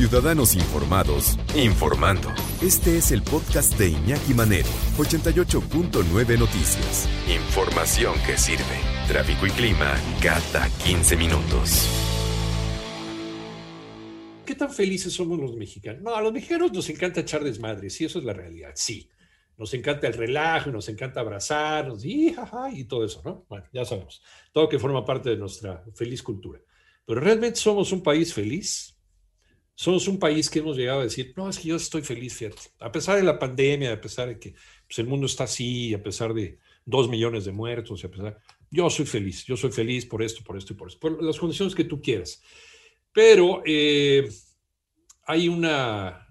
Ciudadanos Informados, informando. Este es el podcast de Iñaki Manero, 88.9 Noticias. Información que sirve. Tráfico y clima cada 15 minutos. ¿Qué tan felices somos los mexicanos? No, a los mexicanos nos encanta echar desmadres, y eso es la realidad, sí. Nos encanta el relajo, nos encanta abrazarnos y, y todo eso, ¿no? Bueno, ya sabemos. Todo que forma parte de nuestra feliz cultura. Pero realmente somos un país feliz. Somos un país que hemos llegado a decir, no, es que yo estoy feliz, fíjate. A pesar de la pandemia, a pesar de que pues, el mundo está así, a pesar de dos millones de muertos, a pesar, yo soy feliz, yo soy feliz por esto, por esto y por esto, por las condiciones que tú quieras. Pero eh, hay, una,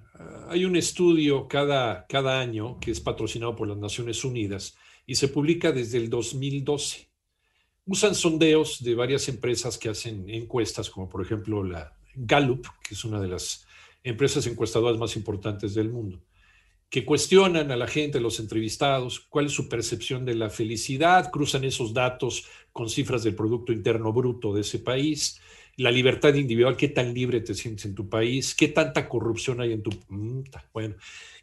hay un estudio cada, cada año que es patrocinado por las Naciones Unidas y se publica desde el 2012 usan sondeos de varias empresas que hacen encuestas, como por ejemplo la Gallup, que es una de las empresas encuestadoras más importantes del mundo, que cuestionan a la gente, a los entrevistados, cuál es su percepción de la felicidad, cruzan esos datos con cifras del Producto Interno Bruto de ese país, la libertad individual, qué tan libre te sientes en tu país, qué tanta corrupción hay en tu... Mm, bueno,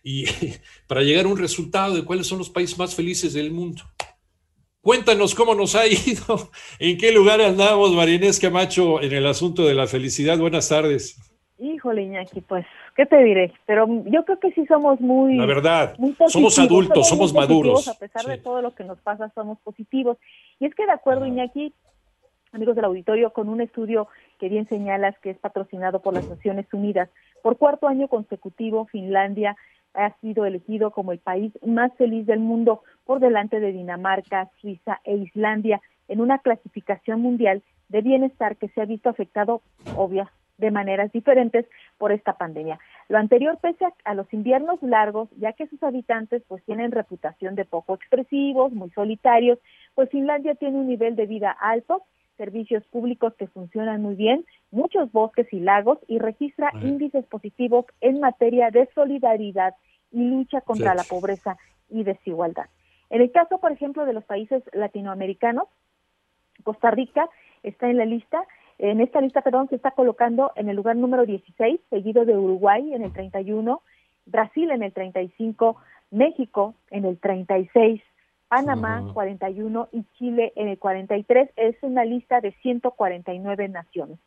y para llegar a un resultado de cuáles son los países más felices del mundo. Cuéntanos cómo nos ha ido, en qué lugar andamos, Marinés Camacho, en el asunto de la felicidad. Buenas tardes. Híjole, Iñaki, pues, ¿qué te diré? Pero yo creo que sí somos muy... La verdad, somos adultos, somos, maduros. A pesar de todo lo que nos pasa, somos positivos. Y es que de acuerdo, Iñaki, amigos del auditorio, con un estudio que bien señalas que es patrocinado por las Naciones Unidas, por cuarto año consecutivo, Finlandia ha sido elegido como el país más feliz del mundo por delante de Dinamarca, Suiza e Islandia en una clasificación mundial de bienestar que se ha visto afectado, obvia, de maneras diferentes por esta pandemia. Lo anterior pese a, los inviernos largos, ya que sus habitantes pues tienen reputación de poco expresivos, muy solitarios, pues Finlandia tiene un nivel de vida alto, servicios públicos que funcionan muy bien, muchos bosques y lagos y registra índices positivos en materia de solidaridad y lucha contra la pobreza y desigualdad. En el caso, por ejemplo, de los países latinoamericanos, Costa Rica está en la lista, en esta lista, perdón, se está colocando en el lugar número 16, seguido de Uruguay en el 31, Brasil en el 35, México en el 36, Panamá 41 y Chile en el 43. Es una lista de 149 naciones.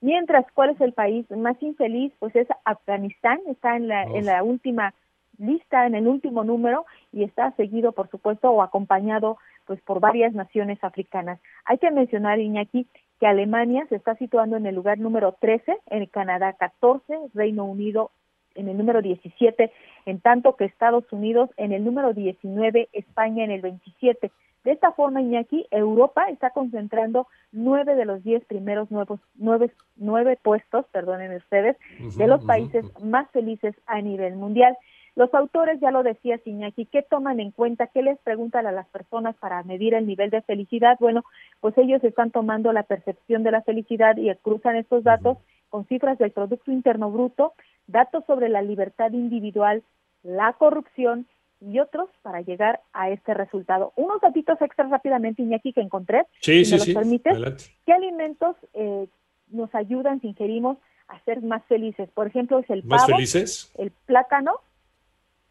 Mientras, ¿cuál es el país más infeliz? Pues es Afganistán, está en la, en la última lista en el último número y está seguido, por supuesto, o acompañado pues por varias naciones africanas. Hay que mencionar, Iñaki, que Alemania se está situando en el lugar número 13, en Canadá 14, Reino Unido en el número 17, en tanto que Estados Unidos en el número 19, España en el 27. De esta forma, Iñaki, Europa está concentrando nueve de los diez primeros nuevos, nueve, nueve puestos, perdonen ustedes, de los países más felices a nivel mundial. Los autores, ya lo decía Iñaki, ¿qué toman en cuenta? ¿Qué les preguntan a las personas para medir el nivel de felicidad? Bueno, pues ellos están tomando la percepción de la felicidad y cruzan estos datos con cifras del Producto Interno Bruto, datos sobre la libertad individual, la corrupción y otros para llegar a este resultado. Unos datitos extras rápidamente, Iñaki, que encontré, sí, si sí, me permites. ¿Qué alimentos eh, nos ayudan si ingerimos a ser más felices? Por ejemplo, es el pavo, felices? el plátano,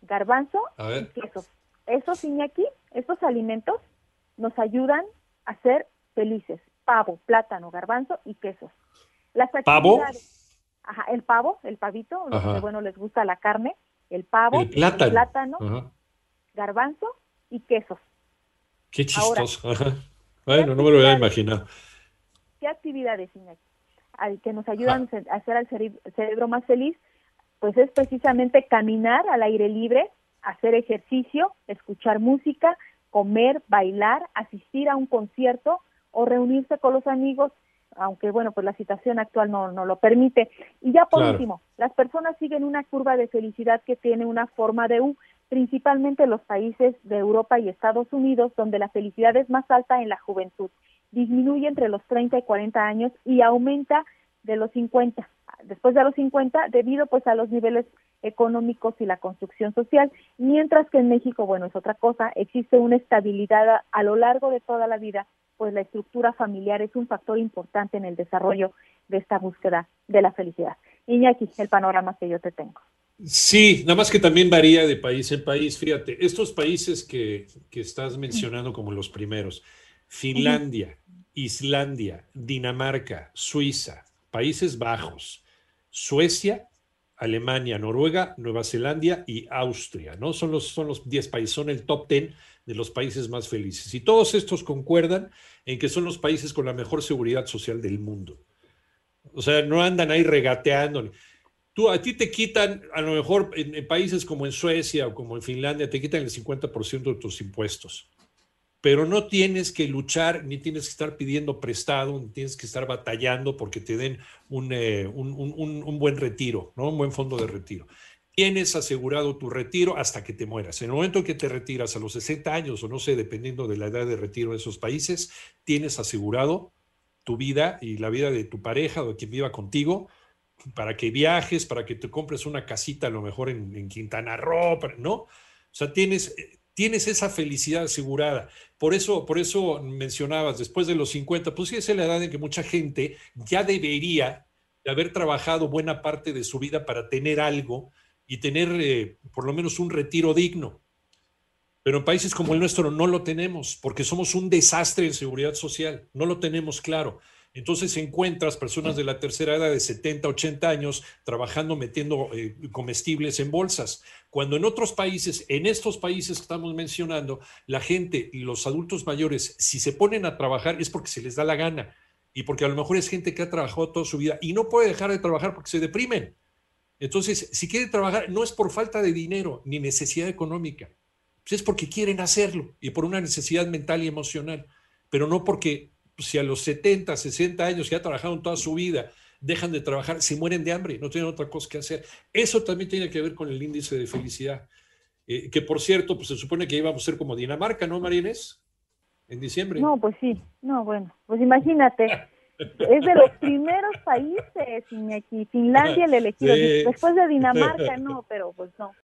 garbanzo y queso. Esos, Iñaki, estos alimentos nos ayudan a ser felices. Pavo, plátano, garbanzo y quesos. Las ¿Pavo? Ajá, el pavo, el pavito, los que, bueno, les gusta la carne, el pavo, el plátano, garbanzo y quesos. Qué chistoso. Bueno, no me lo había imaginado. ¿Qué actividades, Iñaki? que nos ayudan a hacer al cerebro más feliz, pues es precisamente caminar al aire libre, hacer ejercicio, escuchar música, comer, bailar, asistir a un concierto o reunirse con los amigos, aunque bueno, pues la situación actual no, no lo permite. Y ya por último, las personas siguen una curva de felicidad que tiene una forma de U, principalmente los países de Europa y Estados Unidos, donde la felicidad es más alta en la juventud. Disminuye entre los 30 y 40 años y aumenta de los 50 después de los 50 debido pues a los niveles económicos y la construcción social, mientras que en México, bueno, es otra cosa, existe una estabilidad a, lo largo de toda la vida, pues la estructura familiar es un factor importante en el desarrollo de esta búsqueda de la felicidad. Iñaki, el panorama que yo te tengo. Sí, nada más que también varía de país en país. Fíjate, estos países que, que estás mencionando como los primeros, Finlandia, Islandia, Dinamarca, Suiza, Países Bajos, Suecia, Alemania, Noruega, Nueva Zelanda y Austria, ¿no? Son los, son los 10 países, son el top 10 de los países más felices. Y todos estos concuerdan en que son los países con la mejor seguridad social del mundo. O sea, no andan ahí regateando. Tú, a ti te quitan, a lo mejor en, países como en Suecia o como en Finlandia, te quitan el 50% de tus impuestos. Pero no tienes que luchar, ni tienes que estar pidiendo prestado, ni tienes que estar batallando porque te den un, eh, un buen retiro, ¿no? Un buen fondo de retiro tienes asegurado tu retiro hasta que te mueras. En el momento que te retiras a los 60 años o no sé, dependiendo de la edad de retiro de esos países, tienes asegurado tu vida y la vida de tu pareja o de quien viva contigo para que viajes, para que te compres una casita a lo mejor en, Quintana Roo, ¿no? O sea, tienes, tienes esa felicidad asegurada. Por eso, por eso mencionabas, después de los 50, pues sí es la edad en que mucha gente ya debería de haber trabajado buena parte de su vida para tener algo y tener eh, por lo menos un retiro digno. Pero en países como el nuestro no lo tenemos porque somos un desastre en seguridad social, no lo tenemos claro. Entonces encuentras personas de la tercera edad de 70, 80 años trabajando metiendo eh, comestibles en bolsas, cuando en otros países, en estos países que estamos mencionando, la gente los adultos mayores, si se ponen a trabajar es porque se les da la gana. Y porque a lo mejor es gente que ha trabajado toda su vida y no puede dejar de trabajar porque se deprimen. Entonces, si quieren trabajar, no es por falta de dinero ni necesidad económica, pues es porque quieren hacerlo y por una necesidad mental y emocional, pero no porque pues, si a los 70, 60 años que ha trabajado toda su vida dejan de trabajar, se mueren de hambre, no tienen otra cosa que hacer. Eso también tiene que ver con el índice de felicidad, eh, que por cierto, pues se supone que íbamos a ser como Dinamarca, ¿no, Marines? En diciembre. No, pues sí, no, bueno, pues imagínate. es de los primeros países, Iñaki. Finlandia el elegido. Después de Dinamarca, no, pero pues no.